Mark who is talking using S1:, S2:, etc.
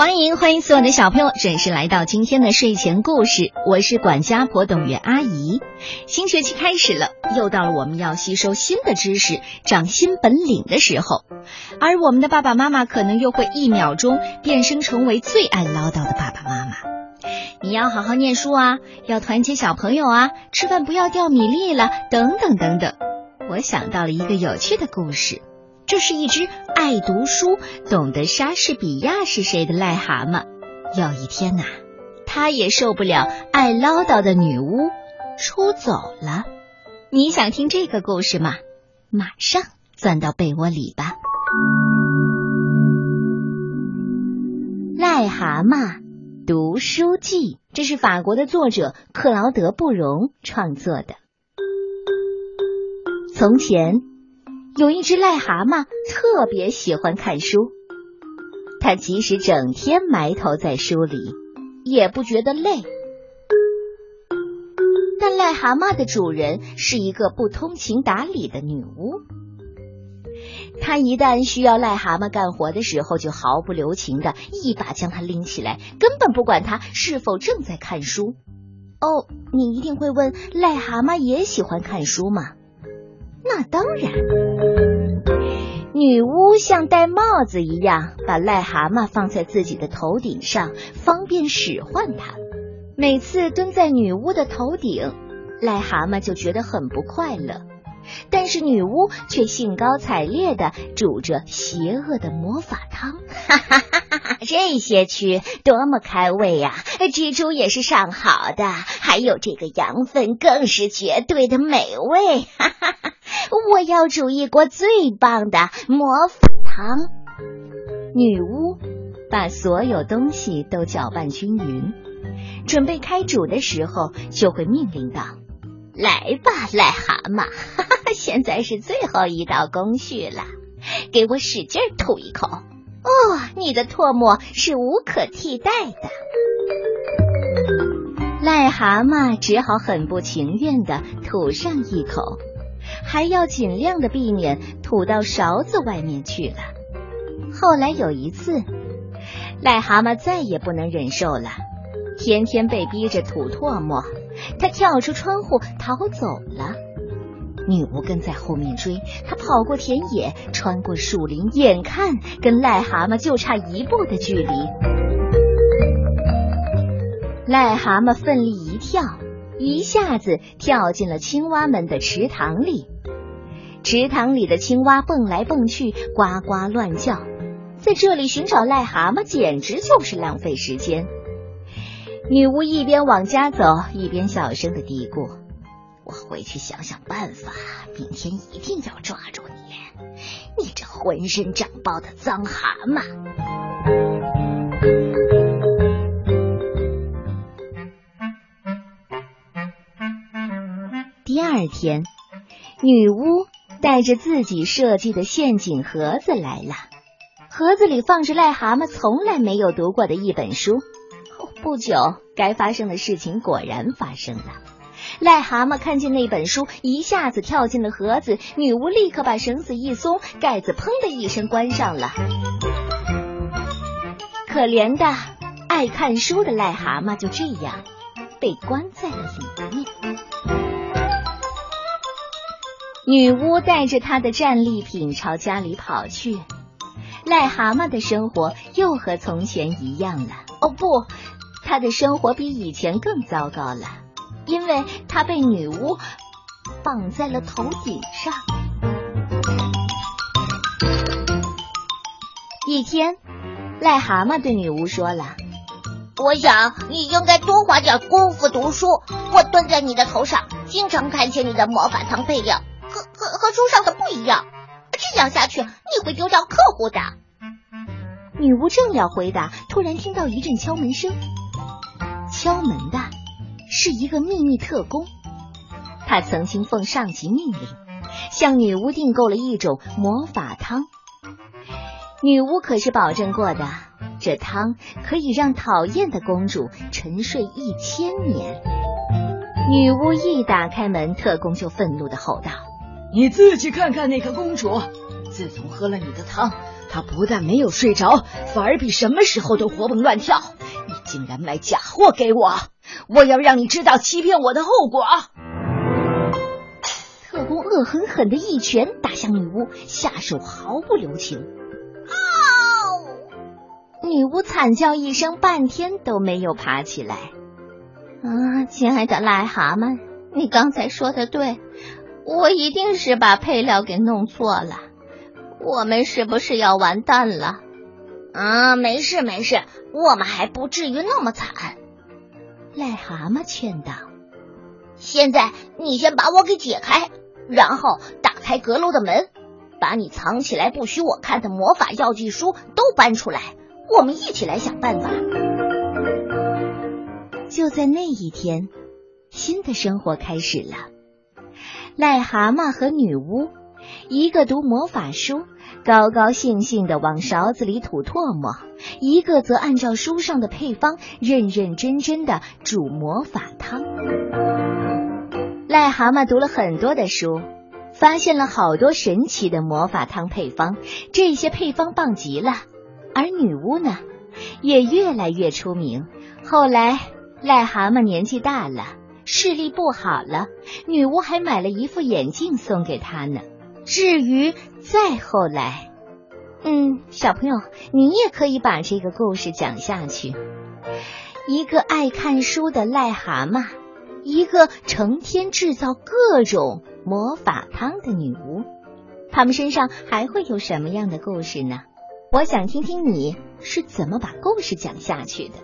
S1: 欢迎欢迎所有的小朋友准时来到今天的睡前故事，我是管家婆董月阿姨。新学期开始了，又到了我们要吸收新的知识、长新本领的时候，而我们的爸爸妈妈可能又会一秒钟变身成为最爱唠叨的爸爸妈妈。你要好好念书啊，要团结小朋友啊，吃饭不要掉米粒了，等等等等。我想到了一个有趣的故事。这是一只爱读书、懂得莎士比亚是谁的癞蛤蟆。有一天呐，它也受不了爱唠叨的女巫，出走了。你想听这个故事吗？马上钻到被窝里吧。《癞蛤蟆读书记》，这是法国的作者克劳德·布容创作的。从前。有一只癞蛤蟆特别喜欢看书，它即使整天埋头在书里，也不觉得累。但癞蛤蟆的主人是一个不通情达理的女巫，她一旦需要癞蛤蟆干活的时候，就毫不留情的一把将它拎起来，根本不管它是否正在看书。哦，你一定会问，癞蛤蟆也喜欢看书吗？那当然，女巫像戴帽子一样把癞蛤蟆放在自己的头顶上，方便使唤它。每次蹲在女巫的头顶，癞蛤蟆就觉得很不快乐。但是女巫却兴高采烈的煮着邪恶的魔法汤，哈哈哈哈哈！这些蛆多么开胃呀！蜘蛛也是上好的，还有这个羊粪更是绝对的美味，哈哈哈！我要煮一锅最棒的魔法汤。女巫把所有东西都搅拌均匀，准备开煮的时候，就会命令道：“来吧，癞蛤蟆，哈哈，现在是最后一道工序了，给我使劲吐一口。哦，你的唾沫是无可替代的。”癞蛤蟆只好很不情愿的吐上一口。还要尽量的避免吐到勺子外面去了。后来有一次，癞蛤蟆再也不能忍受了，天天被逼着吐唾沫，他跳出窗户逃走了。女巫跟在后面追，他跑过田野，穿过树林，眼看跟癞蛤蟆就差一步的距离。癞蛤蟆奋力一跳。一下子跳进了青蛙们的池塘里，池塘里的青蛙蹦来蹦去，呱呱乱叫。在这里寻找癞蛤蟆简直就是浪费时间。女巫一边往家走，一边小声的嘀咕：“我回去想想办法，明天一定要抓住你，你这浑身长包的脏蛤蟆。”第二天，女巫带着自己设计的陷阱盒子来了。盒子里放着癞蛤蟆从来没有读过的一本书。不久，该发生的事情果然发生了。癞蛤蟆看见那本书，一下子跳进了盒子。女巫立刻把绳子一松，盖子砰的一声关上了。可怜的爱看书的癞蛤蟆就这样被关在了里面。女巫带着她的战利品朝家里跑去，癞蛤蟆的生活又和从前一样了。哦不，他的生活比以前更糟糕了，因为他被女巫绑在了头顶上。一天，癞蛤蟆对女巫说了：“
S2: 我想你应该多花点功夫读书。我蹲在你的头上，经常看见你的魔法糖配料。”和和和书上的不一样，这样下去你会丢掉客户的。
S1: 女巫正要回答，突然听到一阵敲门声。敲门的是一个秘密特工，他曾经奉上级命令向女巫订购了一种魔法汤。女巫可是保证过的，这汤可以让讨厌的公主沉睡一千年。女巫一打开门，特工就愤怒的吼道。
S3: 你自己看看那个公主，自从喝了你的汤，她不但没有睡着，反而比什么时候都活蹦乱跳。你竟然卖假货给我！我要让你知道欺骗我的后果！
S1: 特工恶狠狠的一拳打向女巫，下手毫不留情。女巫惨叫一声，半天都没有爬起来。啊，亲爱的癞蛤蟆，你刚才说的对，我一定是把配料给弄错了。我们是不是要完蛋了？
S2: 啊，没事没事，我们还不至于那么惨。
S1: 癞蛤蟆劝道：“
S2: 现在你先把我给解开，然后打开阁楼的门，把你藏起来不许我看的魔法药剂书都搬出来。”我们一起来想办法。
S1: 就在那一天，新的生活开始了。癞蛤蟆和女巫，一个读魔法书，高高兴兴的往勺子里吐唾沫；一个则按照书上的配方，认认真真的煮魔法汤。癞蛤蟆读了很多的书，发现了好多神奇的魔法汤配方，这些配方棒极了。而女巫呢，也越来越出名。后来，癞蛤蟆年纪大了，视力不好了，女巫还买了一副眼镜送给他呢。至于再后来，嗯，小朋友，你也可以把这个故事讲下去。一个爱看书的癞蛤蟆，一个成天制造各种魔法汤的女巫，他们身上还会有什么样的故事呢？我想听听你是怎么把故事讲下去的。